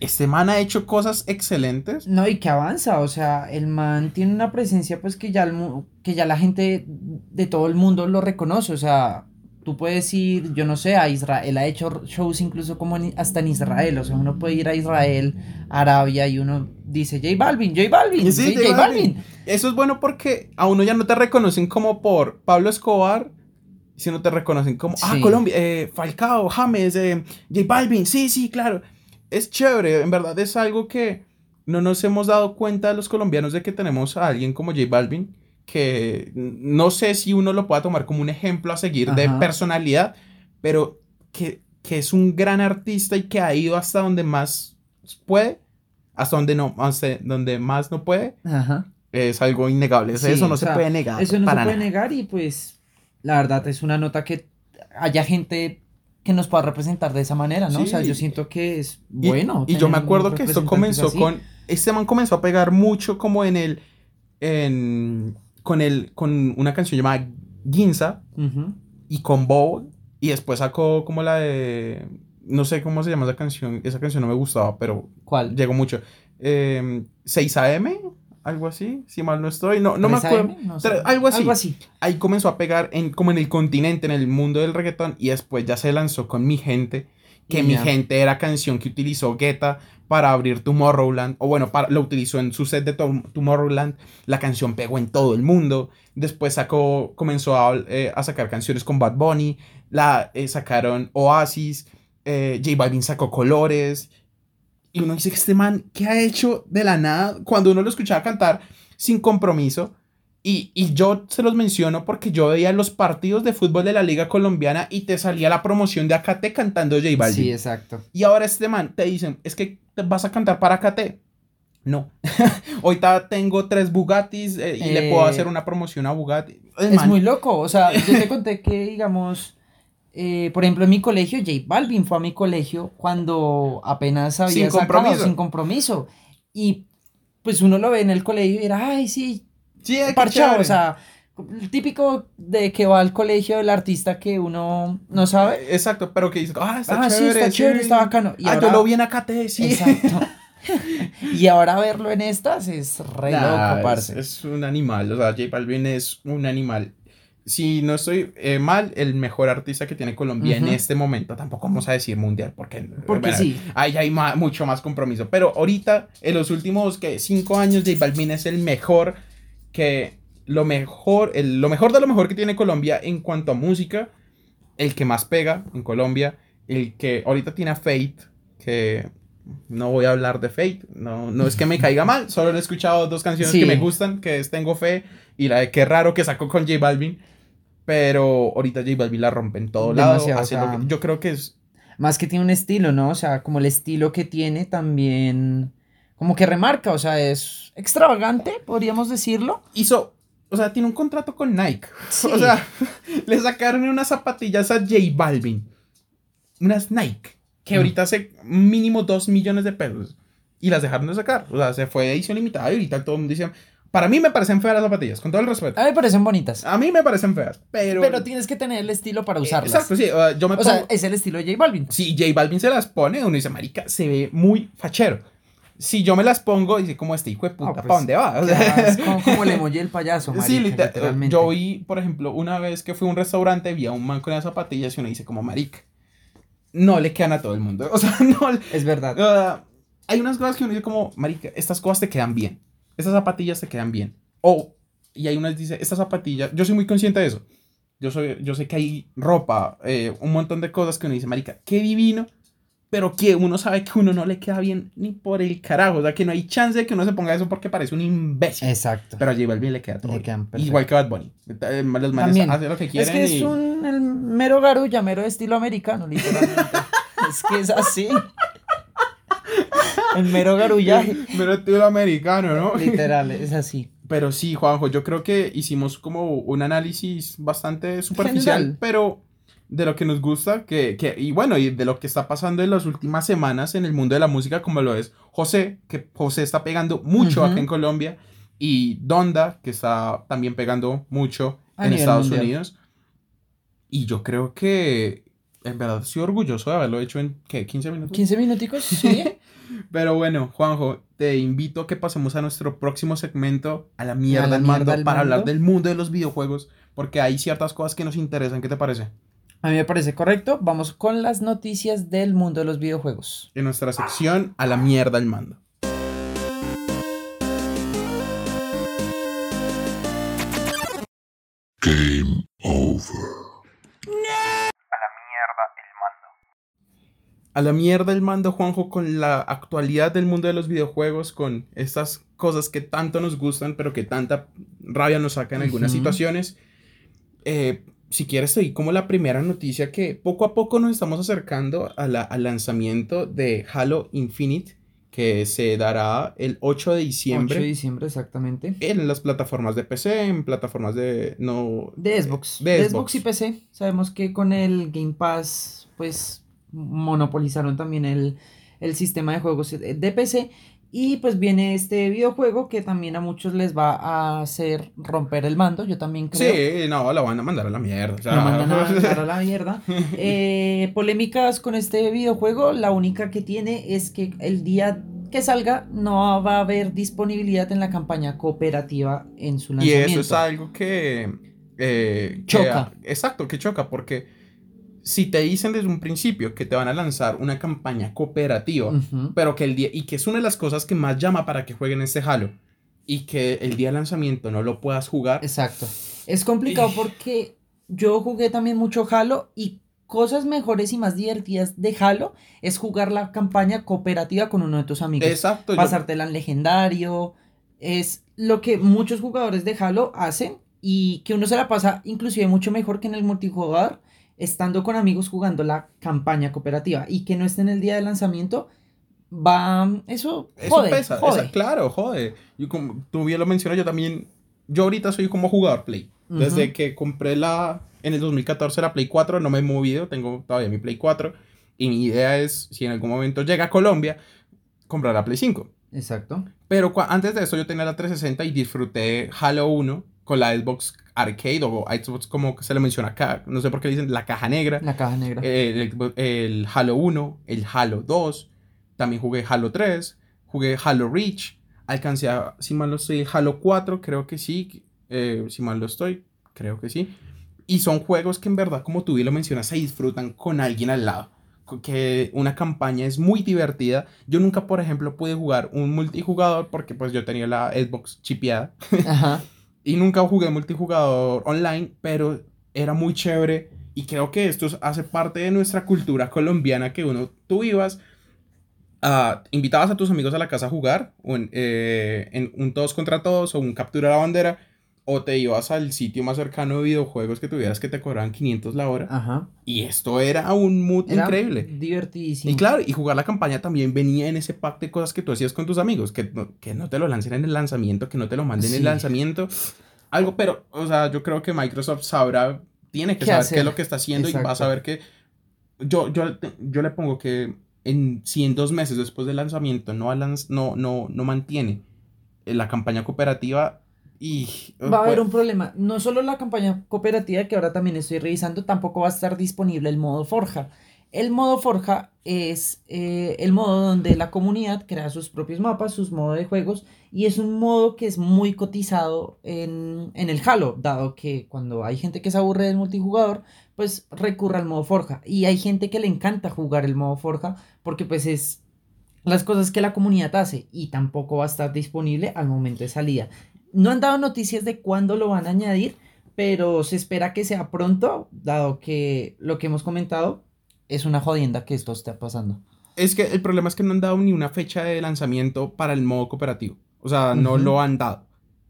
Este man ha hecho cosas excelentes. No, y que avanza, o sea, el man tiene una presencia pues que ya, el mu- que ya la gente de todo el mundo lo reconoce, o sea, tú puedes ir, yo no sé, a Israel, ha hecho shows incluso como en- hasta en Israel, o sea, uno puede ir a Israel, Arabia, y uno dice, J Balvin, J Balvin, Sí, sí, J J Balvin. Balvin. Eso es bueno porque a uno ya no te reconocen como por Pablo Escobar, sino te reconocen como, ah. Colombia, eh, Falcao, James, eh, J Balvin, sí, sí, claro. Es chévere, en verdad es algo que no nos hemos dado cuenta los colombianos de que tenemos a alguien como J Balvin, que no sé si uno lo pueda tomar como un ejemplo a seguir de personalidad, pero que, que es un gran artista y que ha ido hasta donde más puede, hasta donde, no, hasta donde más no puede, Ajá. es algo innegable. Sí, eso no se sea, puede negar. Eso no se puede nada. negar y pues la verdad es una nota que haya gente que nos pueda representar de esa manera, ¿no? O sea, yo siento que es Y- bueno. Y, yo me acuerdo que esto comenzó así. con. Este man comenzó a pegar mucho como en el. En, con, el, con una canción llamada Ginza y con Bow. Y después sacó como la de. No sé cómo se llama esa canción. Esa canción no me gustaba, pero ¿Cuál? llegó mucho. Eh, 6 AM, algo así. Si mal no estoy. No, no me 3 acuerdo. AM, no sé. Algo así. Algo así. ahí comenzó a pegar en, como en el continente, en el mundo del reggaetón, y después ya se lanzó con Mi Gente, que Mi. Gente era canción que utilizó Guetta para abrir Tomorrowland, o bueno, para, lo utilizó en su set de Tom- Tomorrowland, la canción pegó en todo el mundo, después sacó, comenzó a, eh, a sacar canciones con Bad Bunny, la eh, sacaron Oasis, eh, J Balvin sacó Colores, y uno dice que este man, ¿qué ha hecho de la nada? Cuando uno lo escuchaba cantar sin compromiso, y, y yo se los menciono porque yo veía los partidos de fútbol de la Liga Colombiana y te salía la promoción de Acate cantando J Balvin. Sí, exacto. Y ahora este man te dicen, es que te vas a cantar para Acate. No. Ahorita tengo tres Bugattis eh, y le puedo Eh, hacer una promoción a Bugatti. Es man- muy loco. O sea, yo te conté que, digamos, eh, por ejemplo, en mi colegio, J Balvin fue a mi colegio cuando apenas había Sin sacado, compromiso. sin compromiso. Y pues uno lo ve en el colegio y era, ay, sí, Sí, parchado. O sea, el típico de que va al colegio del artista que uno no sabe. Exacto, pero que dices, ah, está ah, sí, chévere. está chévere, está bacano. Y ah, ahora- yo lo vi en Acate, sí. Exacto. y ahora verlo en estas es re Nah, loco, es, parce. es un animal, o sea, J Balvin es un animal. Si no estoy eh, mal, el mejor artista que tiene Colombia en este momento, tampoco vamos a decir mundial, porque, Porque bueno, sí. ahí hay ma- mucho más compromiso. Pero ahorita, en los últimos ¿qué? cinco años, J Balvin es el mejor que lo mejor, el- lo mejor de lo mejor que tiene Colombia en cuanto a música, el que más pega en Colombia, el que ahorita tiene a Fate, que no voy a hablar de Fate, no, no es que me caiga mal, solo he escuchado dos canciones Sí. que me gustan, que es Tengo Fe y la de Qué raro que sacó con J Balvin, Pero ahorita J Balvin la rompe en todo lado. Demasiado, hace o lo sea, que- yo creo que es Más que tiene un estilo, ¿no? O sea, como el estilo que tiene también, como que remarca, o sea, es extravagante, podríamos decirlo. hizo, o sea, tiene un contrato con Nike. Sí. O sea, le sacaron unas zapatillas a J Balvin. Unas Nike, que Mm. ahorita hace mínimo 2 millones de pesos. Y las dejaron de sacar. O sea, se fue de edición limitada y ahorita todo el mundo dice, para mí me parecen feas las zapatillas, con todo el respeto. A mí me parecen bonitas, A mí me parecen feas, pero... pero tienes que tener el estilo para usarlas. Exacto, sí. yo me O pongo... sea, es el estilo de J Balvin. si J Balvin se las pone, uno dice, marica, se ve muy fachero. Si yo me las pongo, dice, como este hijo de puta, pues, ¿para dónde va? O sea, es como, como el emoji del payaso, marica, Sí, literal- literalmente. Yo vi, por ejemplo, una vez que fui a un restaurante, vi a un man con las zapatillas y uno dice como marica. No le quedan a todo el mundo. O sea, no. le- Es verdad. ah, hay unas cosas que uno dice como, marica, estas cosas te quedan bien. Estas zapatillas te quedan bien. O, y hay unas que dice, estas zapatillas, yo soy muy consciente de eso. Yo, soy, yo sé que hay ropa, eh, un montón de cosas que uno dice, marica, qué divino. Pero que uno sabe que uno no le queda bien ni por el carajo. O sea, que no hay chance de que uno se ponga eso porque parece un imbécil. Exacto. Pero a J Balvin le queda todo. Le bien. Igual que Bad Bunny. Eh, Los manes hacen lo que Es quieren. que es y- un el mero garulla, mero estilo americano, literalmente. es que es así. El mero garullaje. Pero estilo americano, ¿no? Literal, es así. Pero sí, Juanjo, yo creo que hicimos como un análisis bastante superficial, General. pero de lo que nos gusta, que, que, y bueno, y de lo que está pasando en las últimas semanas en el mundo de la música, como lo es José, que José está pegando mucho Ujú. acá en Colombia, y Donda, que está también pegando mucho A en nivel Estados mundial. Unidos. Y yo creo que en verdad estoy orgulloso de haberlo hecho en, ¿qué? 15 minutos. 15 minuticos, sí. Pero bueno, Juanjo, te invito a que pasemos a nuestro próximo segmento, a la mierda la del mierda mando, del para hablar del mundo de los videojuegos, porque hay ciertas cosas que nos interesan. ¿Qué te parece? A mí me parece correcto. Vamos con las noticias del mundo de los videojuegos. En nuestra sección, a la mierda del mando. Game over. A la mierda el mando. A la mierda el mando, Juanjo, con la actualidad del mundo de los videojuegos, con estas cosas que tanto nos gustan, pero que tanta rabia nos saca en algunas situaciones. Eh, si quieres, te como la primera noticia que poco a poco nos estamos acercando a la- al lanzamiento de Halo Infinite, que se dará el 8 de 8 diciembre de diciembre, exactamente. en las plataformas de PC, en plataformas de... No, De Xbox. De De, Xbox. Xbox y PC. Sabemos que con el Game Pass, pues, monopolizaron también el, el sistema de juegos de PC. Y pues viene este videojuego que también a muchos les va a hacer romper el mando. Yo también creo. Sí, no, la van a mandar a la mierda. o sea, Lo mandan a mandar a la mierda. Eh, polémicas con este videojuego. La única que tiene es que el día que salga no va a haber disponibilidad en la campaña cooperativa en su Y lanzamiento. eso es algo que... eh, que- Choca. exacto, que choca, porque si te dicen desde un principio que te van a lanzar una campaña cooperativa, pero que el día... Y que es una de las cosas que más llama para que jueguen este Halo, y que el día de lanzamiento no lo puedas jugar, Exacto. Es complicado Y- porque yo jugué también mucho Halo y cosas mejores y más divertidas de Halo es jugar la campaña cooperativa con uno de tus amigos. exacto, yo- Pasártela en legendario. Es lo que muchos jugadores de Halo hacen y que uno se la pasa inclusive mucho mejor que en el multijugador estando con amigos jugando la campaña cooperativa y que no esté en el día de lanzamiento va eso Eso jode, pesa, jode. claro, jode. Y como tú bien lo mencionas, yo también, yo ahorita soy como jugador Play. Ujú. Desde que compré la, en el 2014 la Play 4, no me he movido, tengo todavía mi Play 4. Y mi idea es, si en algún momento llega a Colombia, comprar la Play 5. Exacto. Pero antes de eso yo tenía la 360 y disfruté Halo 1 con la Xbox Arcade o Xbox como se le menciona acá, no sé por qué le dicen la caja negra. La caja negra. El, Xbox- el Halo 1, el Halo 2, también jugué Halo 3, jugué Halo Reach, alcancé a, si mal no estoy, Halo 4, creo que sí, eh, si mal no estoy, creo que sí. Y son juegos que en verdad, como tú bien lo mencionas, se disfrutan con alguien al lado. Que una campaña es muy divertida. Yo nunca, por ejemplo, pude jugar un multijugador porque pues yo tenía la Xbox chipeada. Ajá. Y nunca jugué multijugador online, pero era muy chévere. Y creo que esto hace parte de nuestra cultura colombiana que uno, tú ibas, ah, invitabas a tus amigos a la casa a jugar, en, eh, en un todos contra todos, o un captura la bandera, o te ibas al sitio más cercano de videojuegos que tuvieras que te cobraban 500 la hora. Ajá. Y esto era un mood Era increíble. Divertidísimo. Y claro, y jugar la campaña también venía en ese pack de cosas que tú hacías con tus amigos, que no, que no te lo lancen en el lanzamiento, que no te lo manden en el lanzamiento. Algo, pero, o sea, yo creo que Microsoft sabrá, tiene que ¿Qué saber hacer? qué es lo que está haciendo y va a Exacto. saber que yo, yo, yo le pongo que en, si en dos meses después del lanzamiento no, no, no, no mantiene eh, la campaña cooperativa y... Va a haber pues, un problema. No solo la campaña cooperativa, que ahora también estoy revisando, tampoco va a estar disponible el modo Forja. El modo Forja es eh, el modo donde la comunidad crea sus propios mapas, sus modos de juegos, y es un modo que es muy cotizado en, en el Halo, dado que cuando hay gente que se aburre del multijugador, pues recurre al modo Forja. Y hay gente que le encanta jugar el modo Forja porque pues es las cosas que la comunidad hace y tampoco va a estar disponible al momento de salida. No han dado noticias de cuándo lo van a añadir, pero se espera que sea pronto, dado que lo que hemos comentado es una jodienda que esto esté pasando. Es que el problema es que no han dado ni una fecha de lanzamiento para el modo cooperativo. O sea, no lo han dado.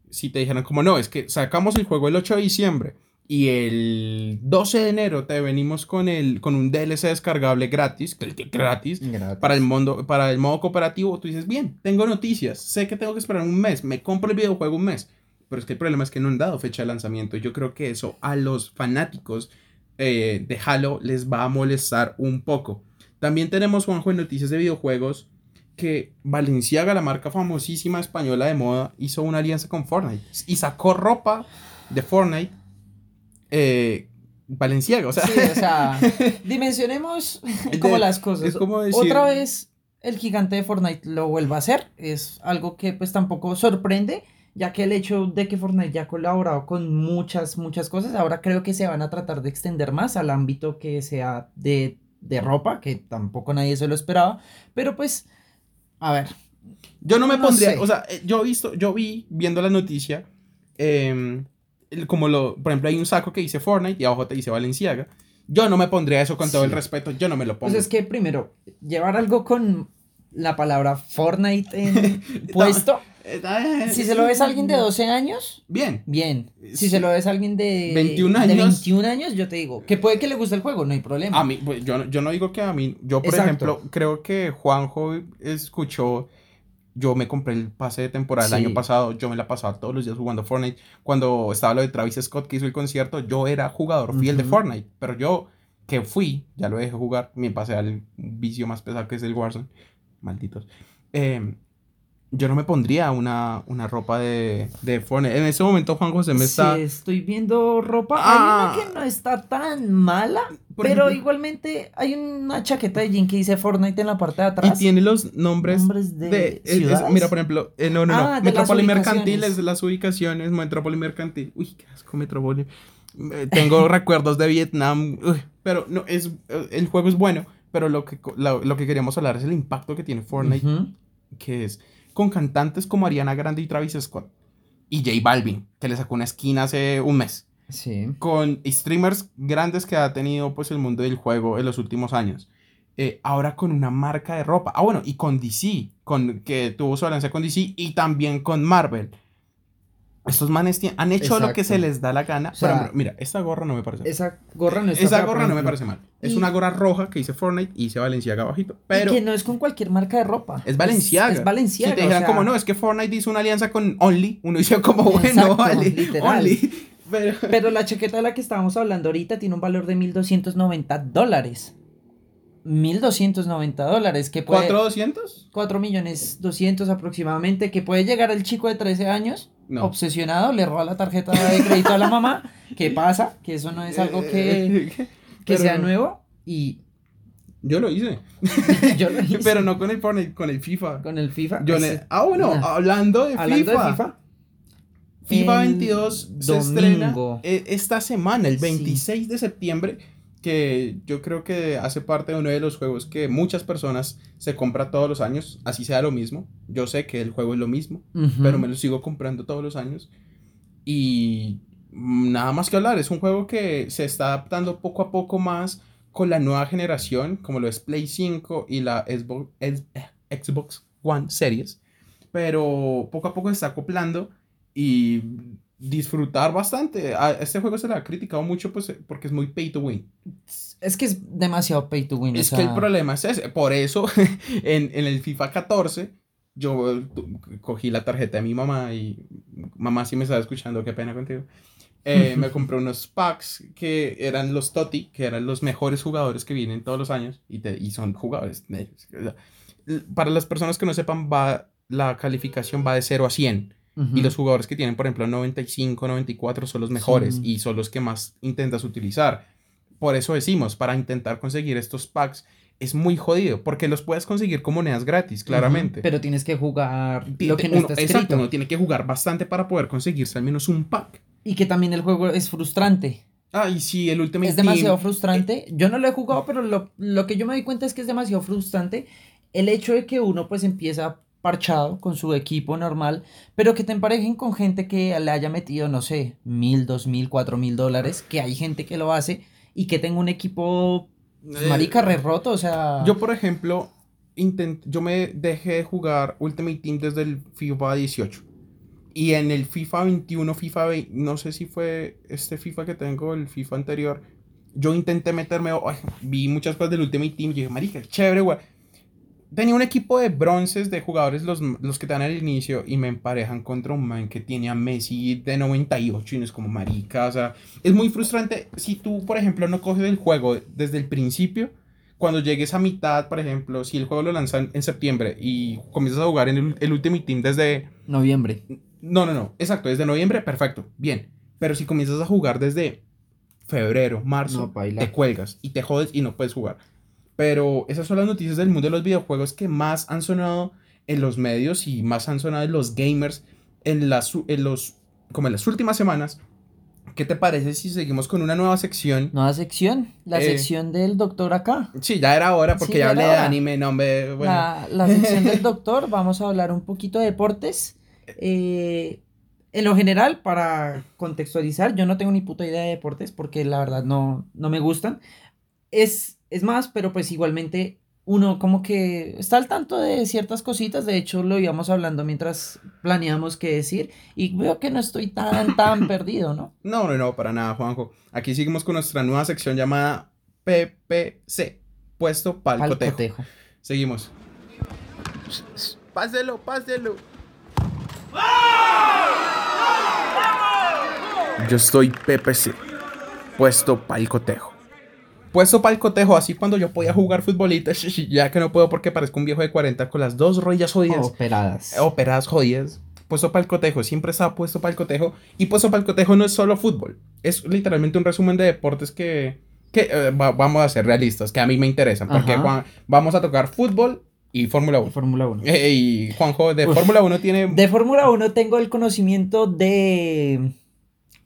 Si te dijeran como no, es que sacamos el juego el 8 de diciembre y el 12 de enero te venimos con, el, con un DLC descargable gratis, gratis, para el, mundo, para el modo cooperativo, tú dices, bien, tengo noticias, sé que tengo que esperar un mes, me compro el videojuego un mes. Pero es que el problema es que no han dado fecha de lanzamiento. Yo creo que eso a los fanáticos eh, de Halo les va a molestar un poco. También tenemos, Juanjo, en noticias de videojuegos que Valenciaga, la marca famosísima española de moda, hizo una alianza con Fortnite y sacó ropa de Fortnite. Eh, Valenciaga, o sea, Sí, o sea, dimensionemos como de- las cosas. es como decir- Otra vez el gigante de Fortnite lo vuelva a hacer. Es algo que pues tampoco sorprende, ya que el hecho de que Fortnite ya ha colaborado con muchas, muchas cosas, ahora creo que se van a tratar de extender más al ámbito que sea de, de ropa, que tampoco nadie se lo esperaba. Pero pues, a ver. Yo no me No pondría, sé. o sea, eh, yo visto, yo vi viendo la noticia, em, como lo, por ejemplo, hay un saco que dice Fortnite y abajo te dice Valenciaga. Yo no me pondría eso con todo el respeto, yo no me lo pongo. Pues es que primero, llevar algo con la palabra Fortnite en puesto. Si se lo ves a alguien de 12 años, Bien. bien. Si Sí. se lo ves a alguien de 21 de años. 21 años, yo te digo, que puede que le guste el juego, no hay problema. A mí, pues, yo, no- yo no digo que a mí, yo por Exacto. ejemplo, creo que Juanjo escuchó, yo me compré el pase de temporada el año pasado, yo me la pasaba todos los días jugando Fortnite. Cuando estaba lo de Travis Scott que hizo el concierto, yo era jugador fiel de. Fortnite, pero yo que fui, ya lo dejé jugar, me pasé al vicio más pesado que es el Warzone, malditos. Eh, yo no me pondría una, una ropa de, de Fortnite. En ese momento Juan José me está... Sí, estoy viendo ropa. Ah. Hay una que no está tan mala, pero ejemplo- igualmente hay una chaqueta de jean que dice Fortnite en la parte de Y atrás. tiene los nombres, Nombres de de... es- es- ciudades. mira, por ejemplo, eh, no, no, no. Ah, Metrópoli Mercantil ubicaciones. es las ubicaciones. Metrópoli Mercantil. Uy, qué asco, Metrópoli. Eh, Tengo recuerdos de Vietnam. uy, pero no, es, eh, el juego es bueno. Pero lo que, lo, lo que queríamos hablar es el impacto que tiene Fortnite. Que es con cantantes como Ariana Grande y Travis Scott. Y J Balvin, que le sacó una esquina hace un mes. Sí. con streamers grandes que ha tenido pues el mundo del juego en los últimos años. Eh, ahora con una marca de ropa. Ah, bueno, y con DC, con, que tuvo su alianza con DC y también con Marvel. Estos manes han hecho lo que se les da la gana. O sea, Por ejemplo, mira, esta gorra no me parece mal. Esa gorra no está Esa gorra no me parece mal. Es Y- una gorra roja que dice Fortnite y dice Valenciaga abajito. Pero y que no es con cualquier marca de ropa. es Valenciaga. Es, Valenciaga. Si te o dijeran sea, como no, es que Fortnite hizo una alianza con Only, uno dice como bueno, vale, literal. Only. Pero, Pero la chaqueta de la que estábamos hablando ahorita tiene un valor de 1.290 dólares. 1.290 dólares, que puede... ¿4,200? 4 millones 200 aproximadamente, que puede llegar el chico de 13 años, No. obsesionado, le roba la tarjeta de crédito a la mamá. ¿Qué pasa? Que eso no es algo que, que Pero sea nuevo. Y Yo lo hice. yo lo hice Pero no con el Fortnite, con el FIFA. con el FIFA. Yo le- Ah, bueno, hablando de Hablando FIFA. de FIFA. FIFA el 22 se estrena eh, esta semana, el Sí. 26 de septiembre, que yo creo que hace parte de uno de los juegos que muchas personas se compra todos los años, así sea lo mismo. Yo sé que el juego es lo mismo, pero me lo sigo comprando todos los años. Y nada más que hablar, es un juego que se está adaptando poco a poco más con la nueva generación, como lo es Play 5 y la Xbox, eh, Xbox One Series. Pero poco a poco se está acoplando y disfrutar bastante. A este juego se le ha criticado mucho pues, porque es muy pay to win. Es que es demasiado pay to win. o Es que el problema es ese. Por eso, en, en el FIFA 14, yo cogí la tarjeta de mi mamá y mamá, si me estaba escuchando, qué pena contigo. Eh, me compré unos packs que eran los Toti, que eran los mejores jugadores que vienen todos los años y, te- y son jugadores. Para las personas que no sepan, va, la calificación va de 0 a 100. Y los jugadores que tienen, por ejemplo, 95, 94 son los mejores Sí. y son los que más intentas utilizar. Por eso decimos, para intentar conseguir estos packs es muy jodido, porque los puedes conseguir con monedas gratis, claramente. Pero tienes que jugar lo que no uno- está exacto, uno tiene que jugar bastante para poder conseguirse al menos un pack. Y que también el juego es frustrante. Ah, y sí, el Ultimate Es demasiado Team, frustrante. Yo no lo he jugado, pero lo, lo que yo me di cuenta es que es demasiado frustrante el hecho de que uno pues empieza parchado con su equipo normal, pero que te emparejen con gente que le haya metido, no sé, mil, dos mil, cuatro mil dólares, que hay gente que lo hace y que tenga un equipo pues, Eh, marica re roto, o sea... Yo, por ejemplo, intent, yo me dejé de jugar Ultimate Team desde el FIFA 18. Y en el FIFA 21, FIFA 20, no sé si fue este FIFA que tengo, el FIFA anterior, yo intenté meterme, ay, vi muchas cosas del Ultimate Team y dije, marica, chévere, güey. Tenía un equipo de bronces de jugadores, los, los que te dan al inicio, y me emparejan contra un man que tiene a Messi de 98 y no es como marica, o sea, es muy frustrante si tú, por ejemplo, no coges el juego desde el principio, cuando llegues a mitad, por ejemplo, si el juego lo lanzan en septiembre y comienzas a jugar en el, el Ultimate Team desde... Noviembre. No, no, no, exacto, desde noviembre, perfecto, bien. Pero si comienzas a jugar desde febrero, marzo, No, te cuelgas y te jodes y no puedes jugar. Pero esas son las noticias del mundo de los videojuegos que más han sonado en los medios y más han sonado en los gamers en las, en los, como en las últimas semanas. ¿Qué te parece si seguimos con una nueva sección? Nueva sección, la Eh, sección del doctor acá. Sí, ya era hora porque Sí, ya ya hablé era de hora. anime, no, hombre, bueno. La, la sección del doctor, vamos a hablar un poquito de deportes. Eh, en lo general, para contextualizar, yo no tengo ni puta idea de deportes porque la verdad no, no me gustan. Es, es más, pero pues igualmente uno como que está al tanto de ciertas cositas. De hecho, lo íbamos hablando mientras planeamos qué decir y veo que no estoy tan, tan perdido, ¿no? No, no, no, para nada, Juanjo. Aquí seguimos con nuestra nueva sección llamada PPC, puesto pa'l Pa'l cotejo. cotejo. Seguimos. Páselo, páselo. Yo estoy PPC, puesto pa'l Puesto pa'l cotejo, así cuando yo podía jugar futbolita, ya que no puedo porque parezco un viejo de 40 con las dos rodillas jodidas. Operadas. operadas jodidas. Puesto para el cotejo, siempre estaba puesto para el cotejo. Y puesto para el cotejo no es solo fútbol. Es literalmente un resumen de deportes que, que eh, va- vamos a ser realistas, que a mí me interesan. Porque. Juan- vamos a tocar fútbol y Fórmula 1. Fórmula 1. Eh, y Juanjo de. Fórmula 1 tiene... De Fórmula 1 tengo el conocimiento de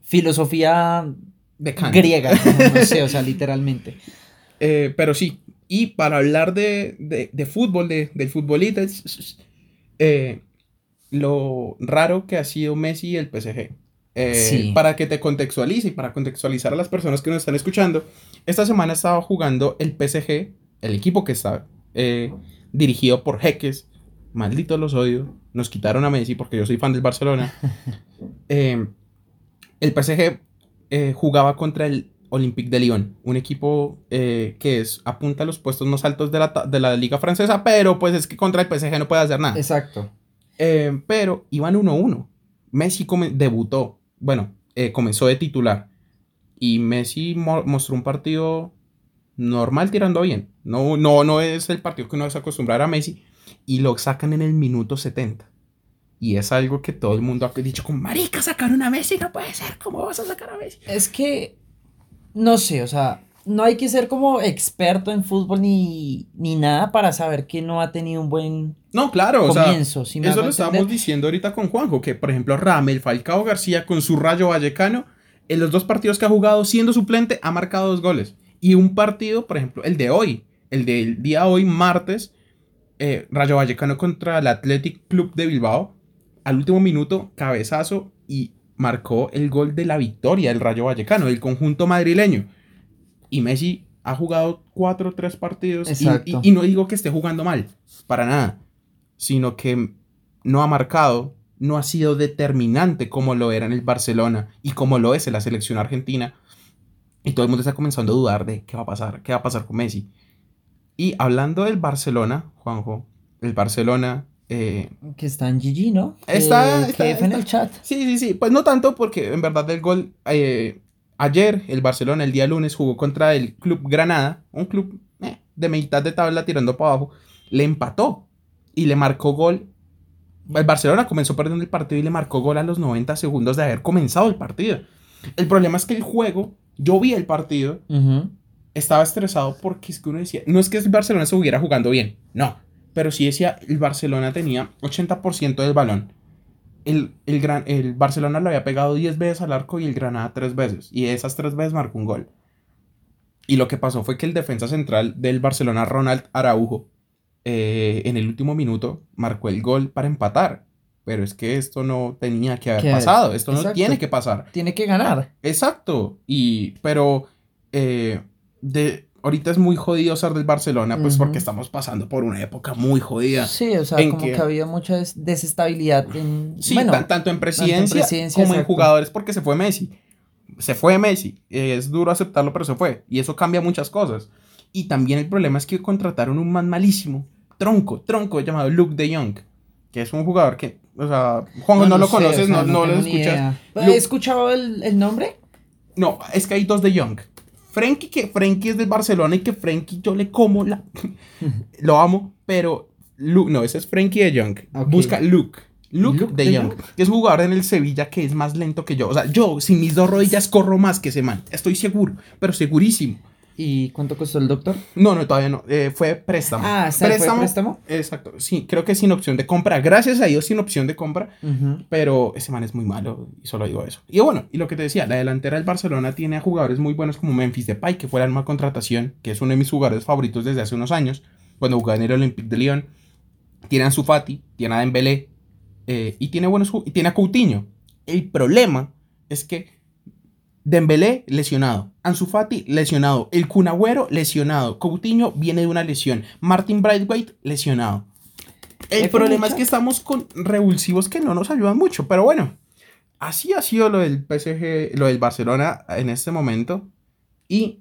filosofía de Kant. griega, no sé, o sea, literalmente. Eh, pero sí, y para hablar de, de, de fútbol, de, del futbolista, eh, lo raro que ha sido Messi y el PSG. Eh, Sí. Para que te contextualice y para contextualizar a las personas que nos están escuchando, esta semana estaba jugando el PSG, el equipo que está eh, dirigido por Jeques. Malditos los odio. Nos quitaron a Messi porque yo soy fan del Barcelona. Eh, el PSG eh, jugaba contra el Olympique de Lyon, un equipo eh, que es apunta a los puestos más altos de la, de la liga francesa, pero pues es que contra el PSG no puede hacer nada. Exacto. Eh, pero iban 1-1. Messi debutó, bueno, comenzó de titular. Y Messi mo- mostró un partido normal tirando bien. No, no, no es el partido que uno es acostumbrar a Messi. Y lo sacan en el minuto 70. Y es algo que todo el mundo ha dicho como, marica, sacaron a Messi, no puede ser, ¿cómo vas a sacar a Messi? Es que, no sé, o sea, no hay que ser como experto en fútbol ni, ni nada para saber que no ha tenido un buen No, claro, o sea, comienzo. si me Eso lo estábamos diciendo ahorita con Juanjo, que por ejemplo Ramel Falcao García con su Rayo Vallecano, en los dos partidos que ha jugado siendo suplente ha marcado dos goles. Y un partido, por ejemplo, el de hoy, el del día hoy, martes, eh, Rayo Vallecano contra el Athletic Club de Bilbao, al último minuto, cabezazo y marcó el gol de la victoria del Rayo Vallecano, del conjunto madrileño. Y Messi ha jugado cuatro o tres partidos y- y no digo que esté jugando mal, para nada, sino que no ha marcado no ha sido determinante como lo era en el Barcelona y como lo es en la selección argentina. Y todo el mundo está comenzando a dudar de qué va a pasar, qué va a pasar con Messi. Y hablando del Barcelona, Juanjo, el Barcelona... eh, Que está en GG, ¿no? Que- Está- que está- en el chat. Sí, sí, sí. Pues no tanto porque en verdad el gol... eh, ayer el Barcelona, el día lunes, jugó contra el Club Granada, un club eh, de mitad de tabla tirando para abajo. Le empató y le marcó gol. El Barcelona comenzó perdiendo el partido y le marcó gol a los 90 segundos de haber comenzado el partido. El problema es que el juego, yo vi el partido, estaba estresado porque es que uno decía, no es que el Barcelona se estuviera jugando bien, no, pero sí decía, el Barcelona tenía 80% del balón. El, el, gran, el Barcelona lo había pegado 10 veces al arco y el Granada 3 veces. Y esas 3 veces marcó un gol. Y lo que pasó fue que el defensa central del Barcelona, Ronald Araujo, eh, en el último minuto marcó el gol para empatar. Pero es que esto no tenía que haber pasado. Esto no tiene que pasar. Tiene que ganar. Exacto. Y, pero, eh, de, ahorita es muy jodido ser del Barcelona, pues Ujú. porque estamos pasando por una época muy jodida. Sí, o sea, ¿En como qué? que había mucha des- desestabilidad en... Sí, bueno, tan- tanto en presidencia, presidencia, como en exacto. jugadores, porque se fue Messi. Se fue Messi. Es duro aceptarlo, pero se fue. Y eso cambia muchas cosas. Y también el problema es que contrataron un man malísimo, tronco, tronco, llamado Luke de Jong, que es un jugador que, o sea, Juan, no, lo sé, conoces, o sea, no, no lo tengo ni escuchas. idea. Lu- ¿He escuchado el, el nombre? No, es que hay dos de Young. Frenkie, que Frenkie es del Barcelona y que Frenkie yo le como la... Lo amo, pero... Lu- no, ese es Frenkie de Young. Busca Luke. Luke, Luke de, Young. Jong. Que es un jugador en el Sevilla que es más lento que yo. O sea, yo sin mis dos rodillas corro más que ese man. Estoy seguro, pero segurísimo. ¿Y cuánto costó el doctor? No, no, todavía no. Eh, fue préstamo. Ah, ¿está- fue préstamo? Exacto. Sí, creo que sin opción de compra. Gracias a Dios sin opción de compra. Pero ese man es muy malo y solo digo eso. Y bueno, y lo que te decía, la delantera del Barcelona tiene a jugadores muy buenos como Memphis Depay, que fue la nueva contratación, que es uno de mis jugadores favoritos desde hace unos años, cuando jugaba en el Olympique de Lyon. Tiene a Ansu Fati, tiene a Dembélé eh, y tiene buenos y tiene a Coutinho. El problema es que Dembélé lesionado, Ansu Fati lesionado, el Kun Agüero lesionado, Coutinho viene de una lesión, Martin Braithwaite lesionado. El problema es que estamos con revulsivos que no nos ayudan mucho, pero bueno, así ha sido lo del PSG, lo del Barcelona en este momento. Y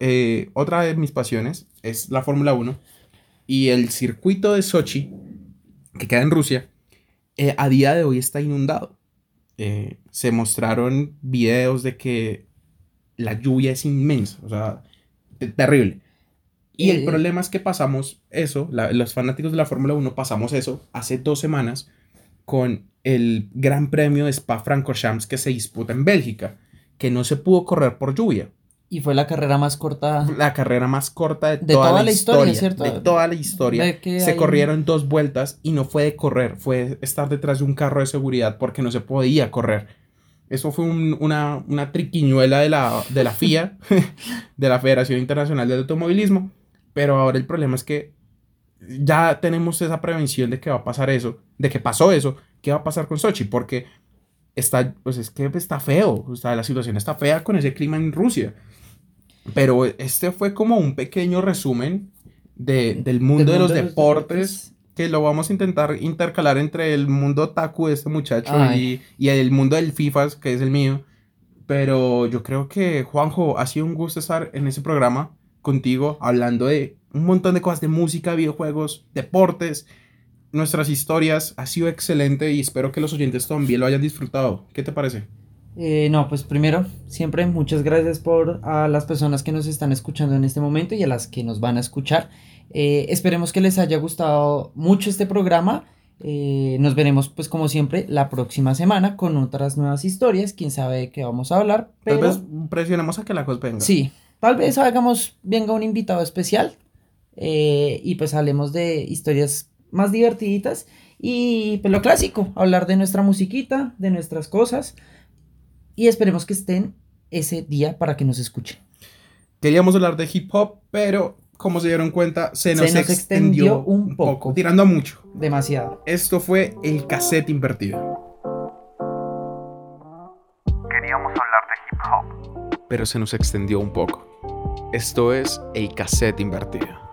eh, otra de mis pasiones es la Fórmula 1 y el circuito de Sochi, que queda en Rusia, eh, a día de hoy está inundado. Eh, se mostraron videos de que la lluvia es inmensa, o sea, te- terrible. Y el problema es que pasamos eso, la- los fanáticos de la Fórmula 1 pasamos eso hace dos semanas con el Gran Premio de Spa-Francorchamps que se disputa en Bélgica, que no se pudo correr por lluvia. Y fue la carrera más corta. La carrera más corta de, De toda, toda la la historia, historia, ¿cierto? De toda la historia. Se hay- corrieron dos vueltas y no fue de correr, fue estar detrás de un carro de seguridad porque no se podía correr. Eso fue un- una, una triquiñuela de la, de la FIA, de la Federación Internacional del Automovilismo. Pero ahora el problema es que ya tenemos esa prevención de que va a pasar eso, de que pasó eso, ¿qué va a pasar con Sochi? Porque está, pues es que está feo, o sea, la situación está fea con ese clima en Rusia. Pero este fue como un pequeño resumen de, del mundo de los de deportes que lo vamos a intentar intercalar entre el mundo taku de este muchacho y, y el mundo del FIFA, que es el mío. Pero yo creo que, Juanjo, ha sido un gusto estar en ese programa contigo, hablando de un montón de cosas de música, videojuegos, deportes, nuestras historias. Ha sido excelente y espero que los oyentes también lo hayan disfrutado. ¿Qué te parece? Eh, no, pues primero, siempre muchas gracias por a las personas que nos están escuchando en este momento y a las que nos van a escuchar. Eh, esperemos que les haya gustado mucho este programa. Eh, nos veremos, pues como siempre, la próxima semana con otras nuevas historias. Quién sabe de qué vamos a hablar. Tal vez presionemos a que la cosa venga. sí, tal vez hagamos, venga un invitado especial y pues hablemos de historias más divertiditas y pues lo clásico, hablar de nuestra musiquita, de nuestras cosas y esperemos que estén ese día para que nos escuchen. Queríamos hablar de hip hop, pero como se dieron cuenta, se nos, Se nos extendió, extendió un poco. tirando a mucho. Demasiado. Esto fue el cassette invertido. Queríamos hablar de hip hop. Pero se nos extendió un poco. Esto es el cassette invertido.